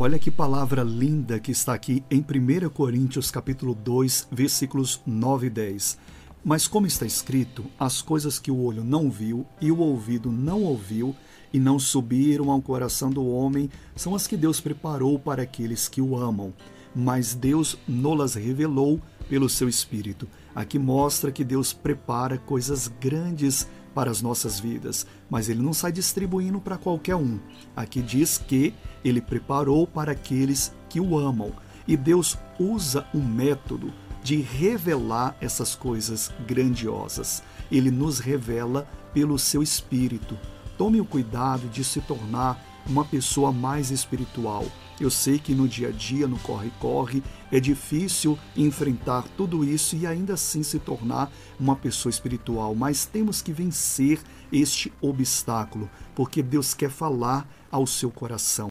Olha que palavra linda que está aqui em 1 Coríntios capítulo 2, versículos 9 e 10. Mas como está escrito, as coisas que o olho não viu e o ouvido não ouviu e não subiram ao coração do homem são as que Deus preparou para aqueles que o amam. Mas Deus nolas revelou pelo seu Espírito. Aqui mostra que Deus prepara coisas grandes para as nossas vidas, mas ele não sai distribuindo para qualquer um. Aqui diz que ele preparou para aqueles que o amam. E Deus usa um método de revelar essas coisas grandiosas. Ele nos revela pelo seu espírito. Tome o cuidado de se tornar uma pessoa mais espiritual. Eu sei que no dia a dia, no corre-corre, é difícil enfrentar tudo isso e ainda assim se tornar uma pessoa espiritual, mas temos que vencer este obstáculo, porque Deus quer falar ao seu coração.